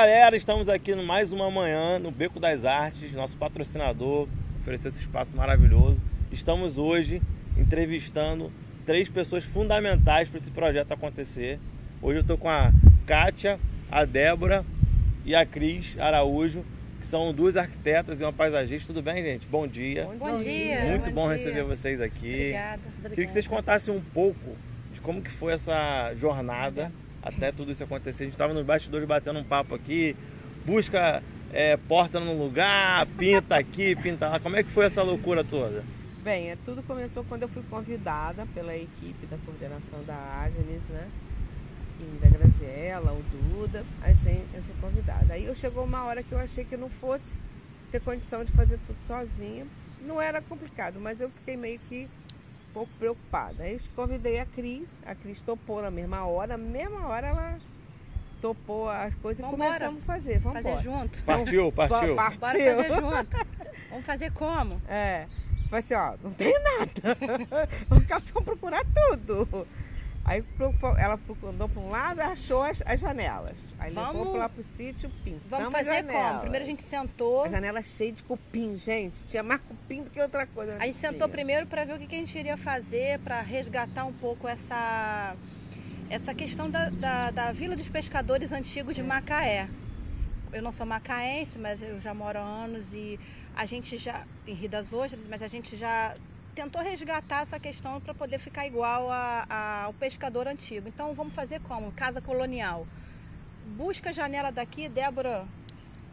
Galera, estamos aqui no mais uma manhã no Beco das Artes, nosso patrocinador ofereceu esse espaço maravilhoso. Estamos hoje entrevistando três pessoas fundamentais para esse projeto acontecer. Hoje eu estou com a Kátia, a Débora e a Cris Araújo, que são duas arquitetas e uma paisagista. Tudo bem, gente? Bom dia. Bom, Bom dia. Muito bom bom dia. receber vocês aqui. Obrigada. Queria que vocês contassem um pouco de como que foi essa jornada até tudo isso acontecer. A gente estava nos bastidores batendo um papo aqui, busca é, porta num lugar, pinta aqui, pinta lá. Como é que foi essa loucura toda? Bem, é, tudo começou quando eu fui convidada pela equipe da coordenação da Agnes, né? E da Graziella, o Duda, a gente, eu fui convidada. Aí eu chegou uma hora que eu achei que eu não fosse ter condição de fazer tudo sozinha. Não era complicado, mas eu fiquei meio que pouco preocupada. Aí eu convidei a Cris, a Cris topou na mesma hora, na mesma hora ela topou as coisas Vambora. e começamos a fazer. Vamos Fazer junto. Partiu, partiu. Va- Bora fazer junto. Vamos fazer como? É. Falei assim, ó, não tem nada. Os caras vão procurar tudo. Aí ela andou para um lado e achou as, as janelas. Aí levou Vamos- lá pro sítio, pintamos Vamos fazer como? Primeiro a gente sentou. A janela cheia de cupim, gente. Tinha mais cupim do que outra coisa. A gente sentou primeiro para ver o que a gente iria fazer para resgatar um pouco essa, essa questão da, da, da Vila dos Pescadores Antigos de Macaé. Eu não sou macaense, mas eu já moro há anos e a gente já, em Rio das Ostras, mas a gente já tentou resgatar essa questão para poder ficar igual a- a- ao pescador antigo. Então vamos fazer como? Casa colonial. Busca a janela daqui, Débora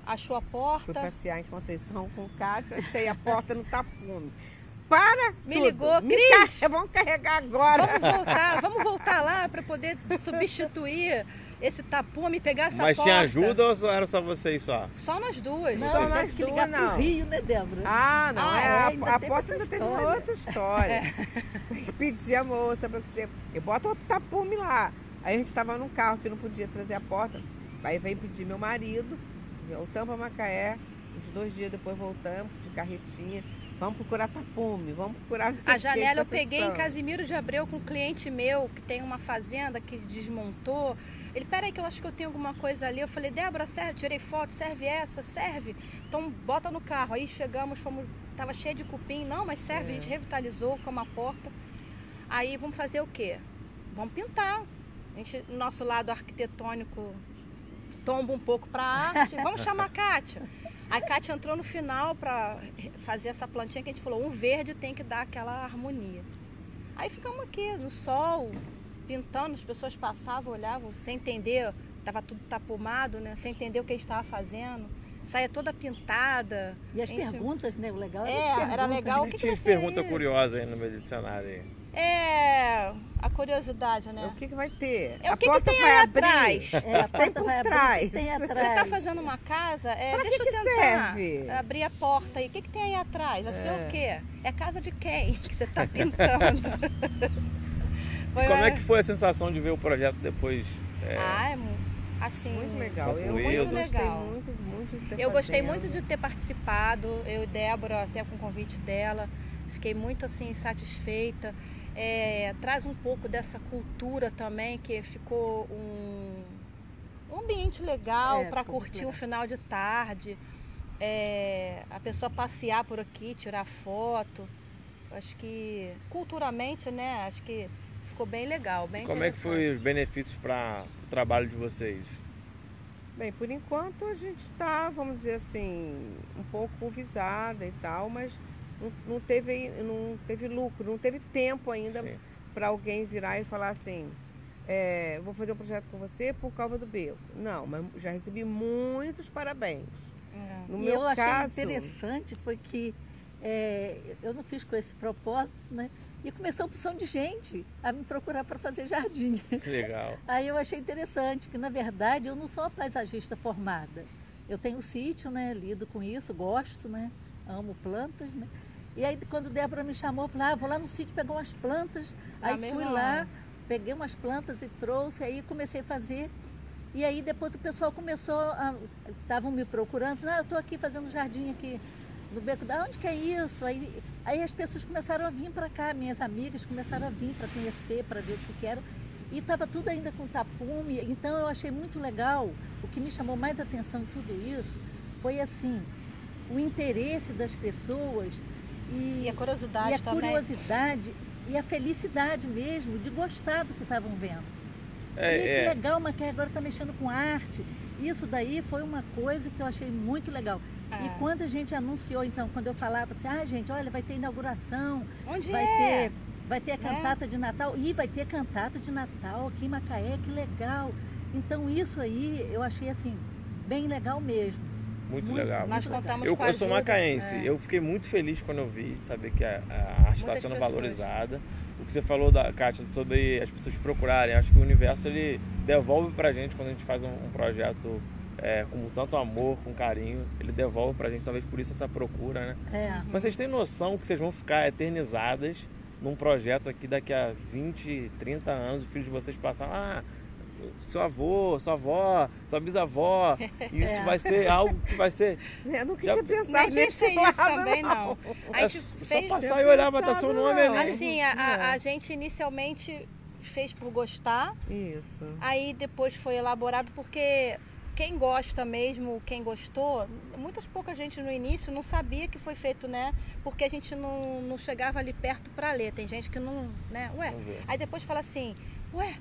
achou a Fui porta. passear em Conceição com o Cátia, achei a porta no tapume. Para Me tudo. ligou, Me Cris. car- Vamos carregar agora. Vamos voltar, vamos voltar lá para poder substituir esse tapume pegar essa Mas porta. tinha ajuda ou era só vocês só? Só nós duas. Não, Só nós nós que duas, ligar não. pro Rio, né, Débora? Ah, não, Ah, é, é, a, a porta ainda teve outra história. Que pedir a moça para você. Eu boto o tapume lá. Aí a gente estava num carro que não podia trazer a porta. Aí veio pedir meu marido, voltamos para Macaé. Uns dois dias depois voltamos de carretinha. Vamos procurar tapume, vamos procurar não A janela eu peguei em Casimiro de Abreu com um cliente meu que tem uma fazenda que desmontou. Ele, peraí que eu acho que eu tenho alguma coisa ali. Eu falei, Débora, serve, tirei foto, serve essa, serve. Então bota no carro. Aí chegamos, fomos, tava cheio de cupim. Não, mas serve, a gente revitalizou com uma porta. Aí vamos fazer o quê? Vamos pintar. A gente, nosso lado arquitetônico tomba um pouco para arte. Vamos chamar a Kátia. A Kátia entrou no final para fazer essa plantinha que a gente falou, um verde tem que dar aquela harmonia. Aí ficamos aqui no sol, pintando, as pessoas passavam, olhavam, sem entender, estava tudo tapumado, né? Sem entender o que a gente estava fazendo. Saia toda pintada. E as Enfim. perguntas, né? O legal É, as era legal. né? O que, que você... pergunta curiosa aí no meu dicionário aí. É, a curiosidade, né? O que, que vai ter? É, o a que que porta tem vai aí abrir. atrás? É, a porta por vai abrir, trás. o que tem Você atrás. Você está fazendo uma casa, é, Pra deixa que eu que tentar serve? abrir a porta aí. O que, que tem aí atrás? Vai ser É. o quê? É casa de quem que você está pintando? Foi Como uma- é que foi a sensação de ver o projeto depois? é, Ah, é mu- assim. Muito legal. Eu Concluído. gostei Legal. muito, muito de ter Eu gostei fazendo. muito de ter participado, eu e Débora, até com o convite dela. Fiquei muito assim satisfeita. É, traz um pouco dessa cultura também, que ficou um, um ambiente legal É, para muito curtir legal. um final de tarde. É, a pessoa passear por aqui, tirar foto. Acho que culturalmente, né? Acho que ficou bem legal, bem Como é que foi os benefícios para o trabalho de vocês? Bem, por enquanto a gente está, vamos dizer assim, um pouco visada e tal, mas não, não teve, não teve lucro, não teve tempo ainda para alguém virar e falar assim, é, vou fazer um projeto com você por causa do beco. Não, mas já recebi muitos parabéns. É. No e meu eu achei caso, interessante foi que é, eu não fiz com esse propósito, né? E começou a opção de gente a me procurar para fazer jardim. Que legal. Aí eu achei interessante que, na verdade, eu não sou uma paisagista formada. Eu tenho sítio, né? Lido com isso, gosto, né? Amo plantas, né? E aí, quando Débora me chamou, eu falei, ah, vou lá no sítio pegar umas plantas. Ah, Aí fui não. lá, peguei umas plantas e trouxe, aí comecei a fazer. E aí depois o pessoal começou. Estavam me procurando, falando, ah, eu estou aqui fazendo jardim aqui no beco da. Onde que é isso? Aí, aí as pessoas começaram a vir para cá, minhas amigas começaram a vir para conhecer, para ver o que, que era. E estava tudo ainda com tapume, então eu achei muito legal. O que me chamou mais atenção em tudo isso foi assim, o interesse das pessoas e, E a curiosidade e a curiosidade e a felicidade mesmo de gostar do que estavam vendo. É, e que é. legal, mas que agora está mexendo com arte. Isso daí foi uma coisa que eu achei muito legal. E É. quando a gente anunciou, então, quando eu falava assim, ah, gente, olha, vai ter inauguração, Onde vai é? ter, vai ter a Né? cantata de Natal, e vai ter cantata de Natal aqui em Macaé, que legal. Então isso aí eu achei assim, bem legal mesmo. Muito, Muito- legal. Nós muito legal. contamos Eu, com a eu sou macaense, é. eu fiquei muito feliz quando eu vi, de saber que a, a arte está sendo pessoas. valorizada. O que você falou, da Kátia, sobre as pessoas procurarem, acho que o universo ele devolve pra gente quando a gente faz um, um projeto é, com tanto amor, com carinho, ele devolve pra gente, talvez por isso essa procura, né? É. Mas vocês têm noção que vocês vão ficar eternizadas num projeto aqui daqui a 20, 30 anos, os filhos de vocês passam, ah, seu avô, sua avó, sua bisavó, e isso É. vai ser algo que vai ser Eu nunca Já- tinha pensado nesse lado, também, não. não. A É só passar e olhar, vai estar seu nome Não. ali. Assim, a, a- É. a gente inicialmente fez por gostar, Isso. aí depois foi elaborado porque quem gosta mesmo, quem gostou, muitas pouca gente no início não sabia que foi feito, né? Porque a gente não, não chegava ali perto para ler. Tem gente que não, né? Ué. Aí depois fala assim, ué,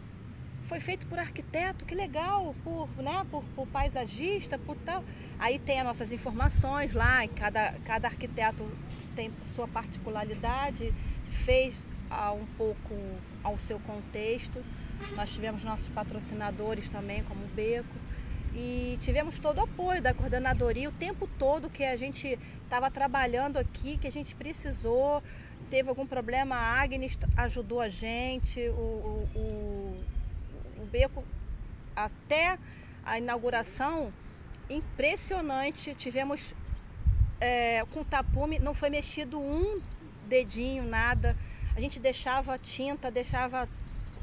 foi feito por arquiteto, que legal, por, né, por, por paisagista, por tal. Aí tem as nossas informações lá, cada, cada arquiteto tem sua particularidade, fez ah, um pouco ao seu contexto. Nós tivemos nossos patrocinadores também, como o Beco, e tivemos todo o apoio da coordenadoria o tempo todo que a gente estava trabalhando aqui, que a gente precisou. Teve algum problema, a Agnes ajudou a gente, o, o, o, o Beco, até a inauguração, impressionante. Tivemos é, com tapume, não foi mexido um dedinho, nada. A gente deixava tinta, deixava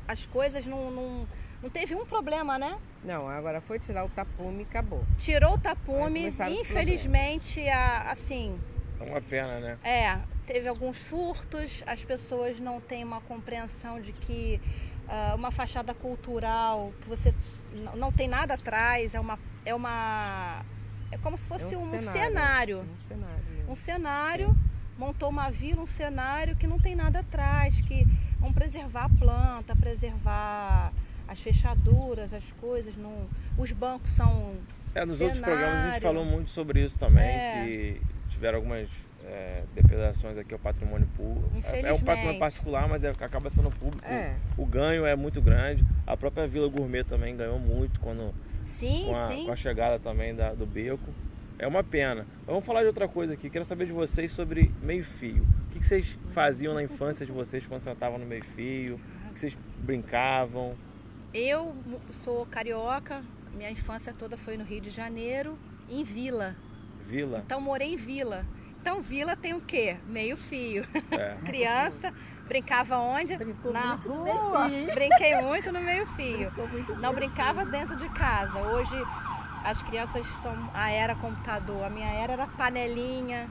as coisas, não, não, não teve um problema, né? Não, agora foi tirar o tapume e acabou. Tirou o tapume, infelizmente, a, assim, É uma pena, né? é, teve alguns furtos, as pessoas não têm uma compreensão de que ah, uma fachada cultural, que você não tem nada atrás, é uma. É, uma, é como se fosse É um, um cenário. cenário. Um cenário. Um cenário, montou uma vila, um cenário que não tem nada atrás, que vão preservar a planta, preservar as fechaduras, as coisas. Não, os bancos são. É, nos outros Cenário. programas a gente falou muito sobre isso também, É. que tiveram algumas é, depredações aqui ao patrimônio público. É, é um patrimônio particular, mas é- acaba sendo público. É. O ganho é muito grande. A própria Vila Gourmet também ganhou muito quando, Sim, com, a, sim. com a chegada também da- do beco. É uma pena. Mas vamos falar de outra coisa aqui. Quero saber de vocês sobre meio-fio. O que, que vocês faziam na infância de vocês quando vocês estavam no meio-fio? O que vocês brincavam? Eu sou carioca, minha infância toda foi no Rio de Janeiro, em vila. Vila? Então morei em vila. Então vila tem o quê? Meio fio. É. Criança, brincava onde? Brincou Na muito no rua. Brinquei muito no meio fio. Ficou muito Não brincava dentro de casa. Hoje as crianças são a era computador. A minha era era panelinha,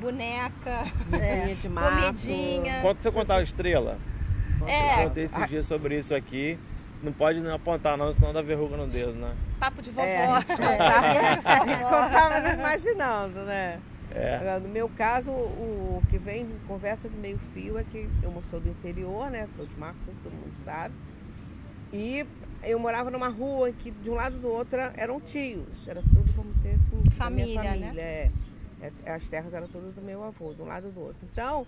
boneca. Comidinha de mato. Comidinha. Quando você contava estrela? É. Eu contei esses dias sobre isso aqui. Não pode não apontar não, senão dá verruga no dedo, né? Papo de vovó. É, a gente contava, a gente contava imaginando, né? É. Agora, no meu caso, o, que vem em conversa de meio fio é que eu sou do interior, né? Sou de Marco, todo mundo sabe. E eu morava numa rua que de um lado do outro era- eram tios. Era tudo, vamos dizer assim, Família, minha né? família. É. É, As terras eram todas do meu avô, de um lado do outro. Então,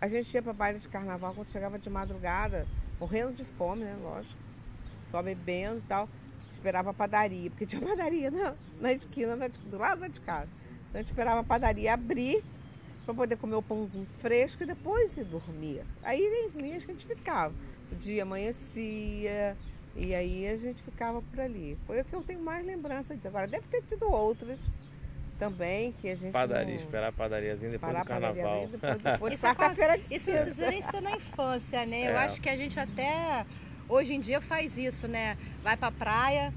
a gente ia para baile de carnaval quando chegava de madrugada, morrendo de fome, né? Lógico. Só bebendo e tal. Esperava a padaria, porque tinha padaria na, na esquina, na- do lado de casa. Então a gente esperava a padaria abrir para poder comer o pãozinho fresco e depois ir dormir. Aí em linhas que a gente ficava. O dia amanhecia e aí a gente ficava por ali. Foi o que eu tenho mais lembrança disso. Agora deve ter tido outras também que a gente. Padaria, não... esperar a padariazinha depois Parar do carnaval. ali, depois, depois Isso quarta-feira de Isso precisa nem ser na infância, né? Eu É. acho que a gente até hoje em dia faz isso, né? Vai pra praia,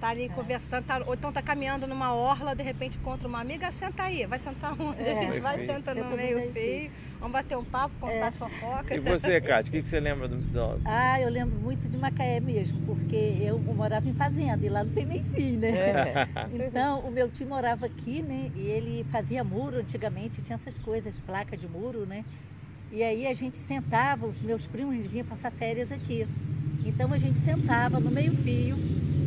tá ali conversando, tá, ou então tá caminhando numa orla, de repente encontra uma amiga, senta aí, vai sentar onde? É. a gente vai, Meio feio. senta Senta no no meio feio, vamos bater um papo, contar É. as fofocas. E você, Cátia, o que, que você lembra do, do- Ah, eu lembro muito de Macaé mesmo, porque eu morava em fazenda e lá não tem nem fim, né? É. Então, o meu tio morava aqui, né? E ele fazia muro antigamente, tinha essas coisas, placa de muro, né? E aí a gente sentava, os meus primos eles vinham passar férias aqui. Então a gente sentava no meio-fio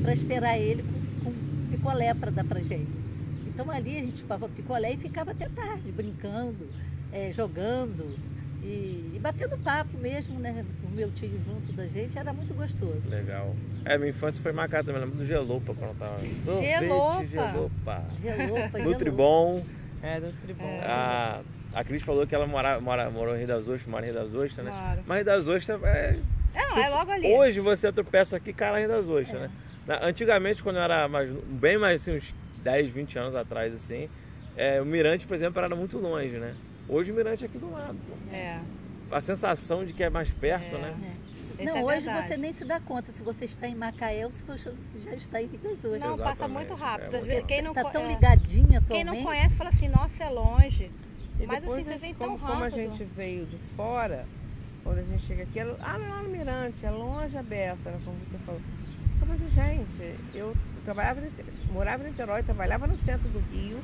para esperar ele com, com picolé para dar pra gente. Então ali a gente chupava picolé e ficava até tarde, brincando, eh, jogando e, e batendo papo mesmo, né? O meu tio junto da gente era muito gostoso. Legal. É, minha infância foi marcada também. Lembro do Gelopa quando eu tava. Sorvete, Gelopa. Gelopa. Gelopa, Nutribom. É, do tribunal. A, a Cris falou que ela mora, mora, morou em Rio das Ostras, mora em Rio das Ostras, né? Claro. Mas Rio das Ostras é. Não, é logo ali. Hoje você tropeça aqui, cara, Rio das Ostras, né? Na- Antigamente, quando eu era mais, bem mais assim, uns 10, 20 anos atrás, assim, é, o Mirante, por exemplo, era muito longe, né? Hoje o Mirante é aqui do lado. pô. É. A sensação de que é mais perto, É. né? Isso Não, é hoje verdade. você nem se dá conta se você está em Macaé ou se você já está em Rio das Ostras. Não, passa Exatamente, muito é rápido. Às vezes, quem não, Tá tão é, ligadinho quem atualmente. não conhece fala assim, nossa, é longe. E Mas, assim, você vem como, tão como a rápido. gente veio de fora, quando a gente chega aqui, ela, ah, lá no Mirante, é longe a beça, era como você falou. Eu falei assim, gente, eu trabalhava, morava em Niterói, trabalhava no centro do Rio,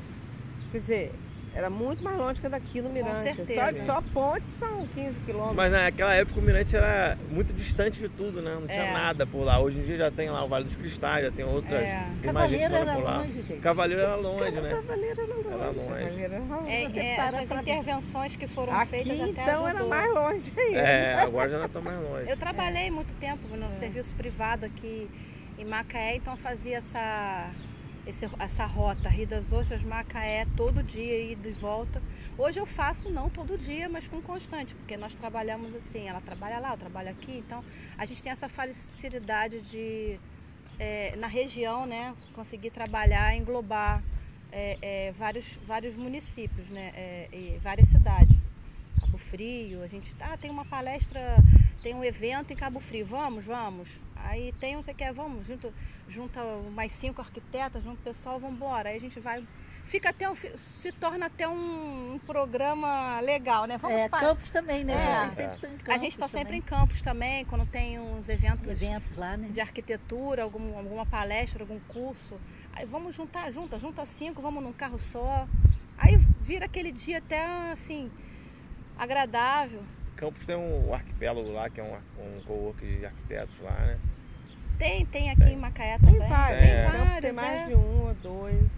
quer dizer, era muito mais longe que daqui no Mirante. Só, certeza. só ponte são 15 quilômetros. Mas naquela época o Mirante era muito distante de tudo, né? Não tinha É. nada por lá. Hoje em dia já tem lá o Vale dos Cristais, já tem outras. É. Tem mais gente Cavaleiro era longe, gente. Cavaleiro era longe, né? Cavaleiro era longe. Era longe. Cavaleiro era longe. É, você é, para essas pra- intervenções que foram Aqui feitas até então era mais longe ainda. É, agora já não tá mais longe. Eu trabalhei muito tempo no serviço privado aqui em Macaé, então fazia essa, esse- essa rota, Rio das Ostras, Macaé, todo dia, e volta. Hoje eu faço não todo dia, mas com constante, porque nós trabalhamos assim, ela trabalha lá, eu trabalho aqui, então a gente tem essa facilidade de, é, na região, né, conseguir trabalhar, englobar é, é, vários, vários municípios, né, é, e várias cidades. Cabo Frio, a gente ah, tem uma palestra, tem um evento em Cabo Frio, vamos, vamos. Aí tem você quer, vamos, junto, junta mais cinco arquitetas, junto o pessoal, vamos embora. Aí a gente vai, fica até um, se torna até um, um programa legal, né? Vamos É, pa- campos também, né? É. Vocês sempre estão em a gente está sempre em campos também, quando tem uns eventos eventos lá, né? de arquitetura, algum, alguma palestra, algum curso. Aí vamos juntar, junta, junta cinco, vamos num carro só. Aí vira aquele dia até assim, agradável. Campos tem um arquipélago lá, que é um, um co-work de arquitetos lá, né? Tem, tem aqui Tem. em Macaé Tem também. vários. É. Em Campos tem vários, mais é. de um ou dois.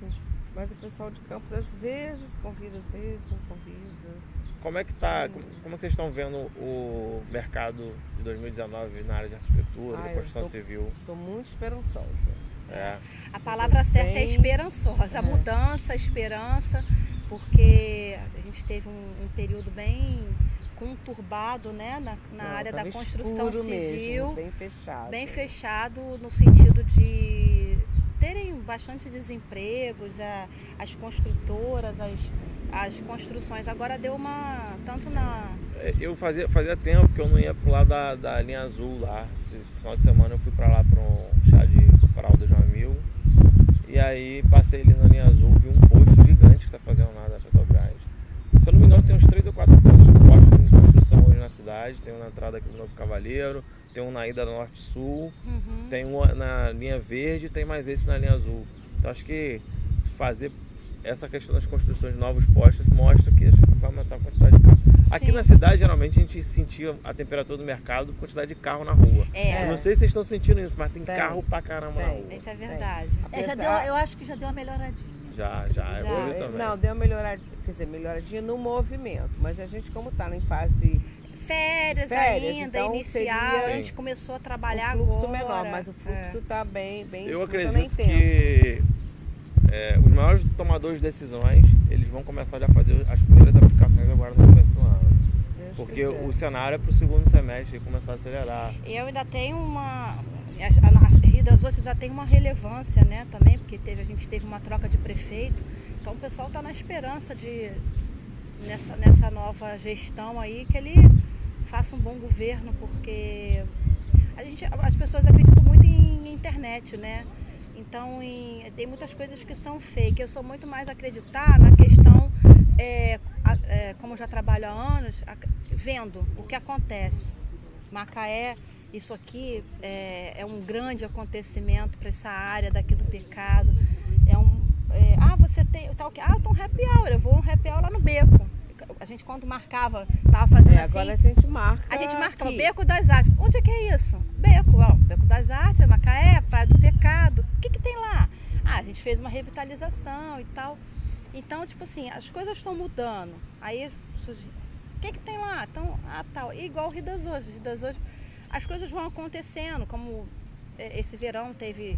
Mas o pessoal de Campos às vezes convida, às vezes não convida. Como é que tá, como, como é que vocês estão vendo o mercado de 2019 na área de arquitetura, Ah, de eu construção tô- civil? Estou muito esperançosa. É. A palavra certa é Bem- esperançosa. A É. mudança, a esperança, porque a gente teve um, um período bem conturbado né, na, na Não, área tava da construção civil. mesmo, bem fechado. bem fechado no sentido de terem bastante desempregos, a- as construtoras, as, as construções. Agora deu uma. tanto na. É, Eu fazia, fazia tempo que eu não ia pro lado da, da linha azul lá. Esse final de semana eu fui pra lá para um chá de fralda de um amigo. E aí passei ali na linha azul, vi um posto gigante que tá fazendo lá da Petrobras. Se eu não me engano, tem uns três ou quatro postos, postos em construção hoje na cidade. Tem um na entrada aqui do Novo Cavaleiro, tem um na ida Norte-Sul, Uhum. tem um na linha verde e tem mais esse na linha azul. Então acho que fazer essa questão das construções de novos postos mostra que vai aumentar a quantidade de carro. Aqui Sim. na cidade, geralmente, a gente sentia a temperatura do mercado por quantidade de carro na rua. É, Eu não sei se vocês estão sentindo isso, mas tem, Tem. carro pra caramba na rua. isso é verdade. É, já deu, eu acho que já deu uma melhoradinha. Já, já, Já. evoluiu É, também. Não, deu uma melhoradinha, quer dizer, melhoradinha no movimento. Mas a gente, como está em fase Férias, Férias, ainda, então iniciar, seria- a gente começou a trabalhar o fluxo agora. menor, mas o fluxo É. está bem, bem Eu acredito que é, os maiores tomadores de decisões, eles vão começar já a fazer as primeiras aplicações agora no começo do ano. Deus Porque quiser. o cenário é pro segundo semestre começar a acelerar. Eu ainda tenho uma. A, Rio das Ostras ainda tem uma relevância, né, também, porque teve, a gente teve uma troca de prefeito. Então o pessoal está na esperança de, nessa, nessa nova gestão aí, que ele faça um bom governo, porque a gente, as pessoas acreditam muito em internet, né? Então, em, tem muitas coisas que são fake. Eu sou muito mais acreditar na questão, é, é, como já trabalho há anos, vendo o que acontece. Macaé, isso aqui é, é um grande acontecimento para essa área daqui do pecado. É um, é, ah, você tem tal que, ah, então happy hour, eu vou um happy hour lá no beco. A gente quando marcava, tava fazendo É, assim. agora a gente marca. A gente marca o. Beco das Artes. Onde é que é isso? Beco, ó. Beco das Artes, é Macaé, Praia do Pecado. O que, que tem lá? Ah, a gente fez uma revitalização e tal. Então, tipo assim, as coisas estão mudando. Aí o que, que tem lá? Então, ah, tal. E igual o Rio das Ostras. Rio das Ostras, as coisas vão acontecendo, como eh, esse verão teve,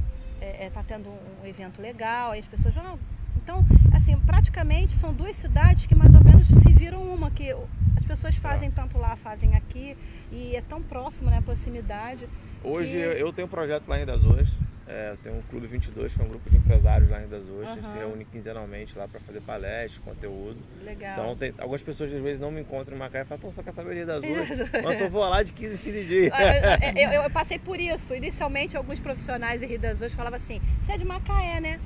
está tendo um evento legal, aí as pessoas vão. Então, assim, praticamente são duas cidades que mais ou menos se viram uma, que pessoas fazem tanto lá, fazem aqui, e é tão próximo, né, a proximidade. Hoje que- eu tenho um projeto lá em das Ostras. É, eu tenho um Clube 22, que é um grupo de empresários lá em das Ostras. Aham. Se reúne quinzenalmente lá para fazer palestras, conteúdo. Legal. Então tem, algumas pessoas às vezes não me encontram em Macaé e falam, pô, só quer saber de das Ostras. Mas eu só vou lá de 15 em 15 dias. Ah, eu, eu- eu passei por isso. Inicialmente, alguns profissionais em Rio das Ostras falavam assim: você é de Macaé, né?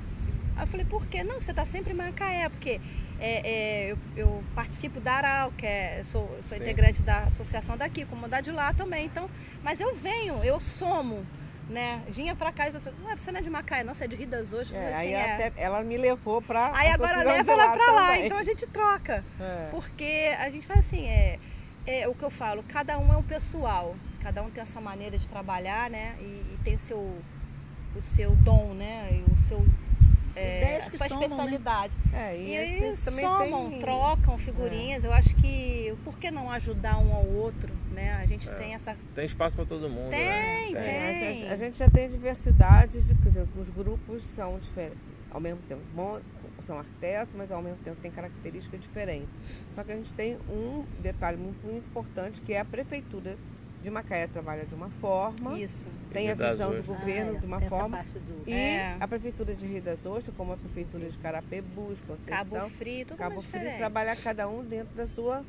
Aí eu falei: por quê? Não, você está sempre em Macaé, porque é, é, eu, eu participo da ARAL, que é, sou, sou Sim. integrante da associação daqui, comunidade lá também. Então, mas eu venho, eu somo. Né? Vinha pra cá e pessoas, ué, você não é de Macaé, não, você é de Rio das Ostras. É, falei aí assim, é. até ela me levou pra. Aí agora leva de ela pra lá, também. então a gente troca. É. Porque a gente faz assim, é, é o que eu falo, cada um é um pessoal, cada um tem a sua maneira de trabalhar, né? E, e tem o seu, o seu dom, né? E o seu é, Ideias a sua somam, né? especialidade. É, e, E, a aí somam, tem... trocam figurinhas. Eu acho que por que não ajudar um ao outro, né? A gente É. tem essa. Tem espaço para todo mundo, Tem, né? tem. É, a, gente, a gente já tem diversidade de, quer dizer, os grupos são diferentes, ao mesmo tempo bom, são arquitetos, mas ao mesmo tempo tem características diferentes. Só que a gente tem um detalhe muito, muito importante que é a prefeitura de Macaé trabalha de uma forma, Isso. Tem a Rio visão do governo Ah, é, de uma forma do- e É. a prefeitura de Rio das Ostras, como a prefeitura de Carapebus, Conceição, Cabo Frio, tudo Cabo Frio, diferente. trabalha cada um dentro da sua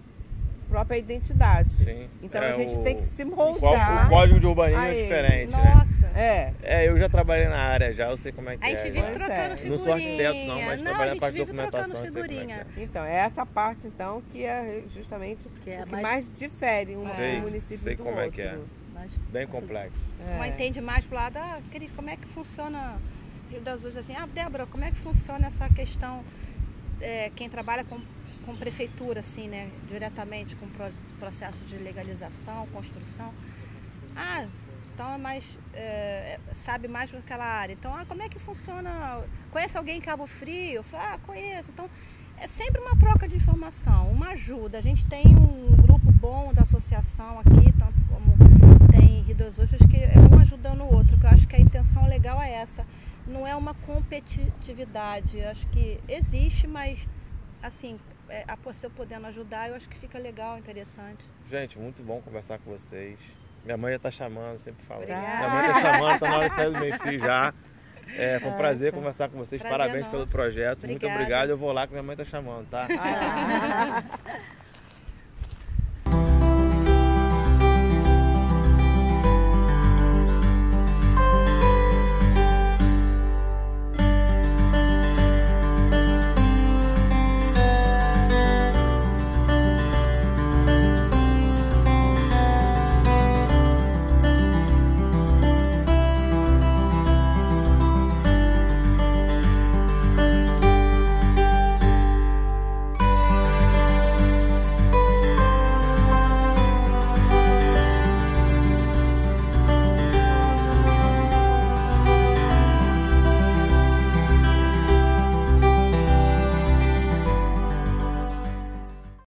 própria identidade. Sim. Então É, a gente o- tem que se moldar. O código de urbanismo a é diferente, né? Nossa. É, É, eu já trabalhei na área já, eu sei como é que A é. gente já. vive Pois trocando é. figurinha. Não sou arquiteto não, mas não, trabalho a na gente parte de vive trocando documentação, eu sei como é que figurinha. é. então é essa parte então que é justamente Que é o que mais- mais, difere um, Sei, um município sei do como outro. é que é. Mas Bem complexo. É. Uma entende mais pro lado, ah, querido, como é que funciona Rio das Ostras assim, ah, Débora, como é que funciona essa questão, é, quem trabalha com, com prefeitura, assim, né, diretamente com pro- processo de legalização, construção. Ah, então é mais, é, é, sabe mais daquela área. Então, ah, como é que funciona? Conhece alguém em Cabo Frio? Eu falei, ah, conheço. Então, é sempre uma troca de informação, uma ajuda. A gente tem um grupo bom da associação aqui, tanto como tem em Rio das Ostras, que é um ajudando o outro, que eu acho que a intenção legal é essa. Não é uma competitividade, eu acho que existe, mas assim, é, a você podendo ajudar, eu acho que fica legal, interessante. Gente, muito bom conversar com vocês. Minha mãe já tá chamando, sempre falo isso. Obrigada. Minha mãe tá chamando, tá na hora de sair do meu filho já. É, foi um prazer tá. conversar com vocês. Prazer Parabéns nosso. pelo projeto. Muito Obrigada. obrigado. Eu vou lá que minha mãe tá chamando, tá? Lá.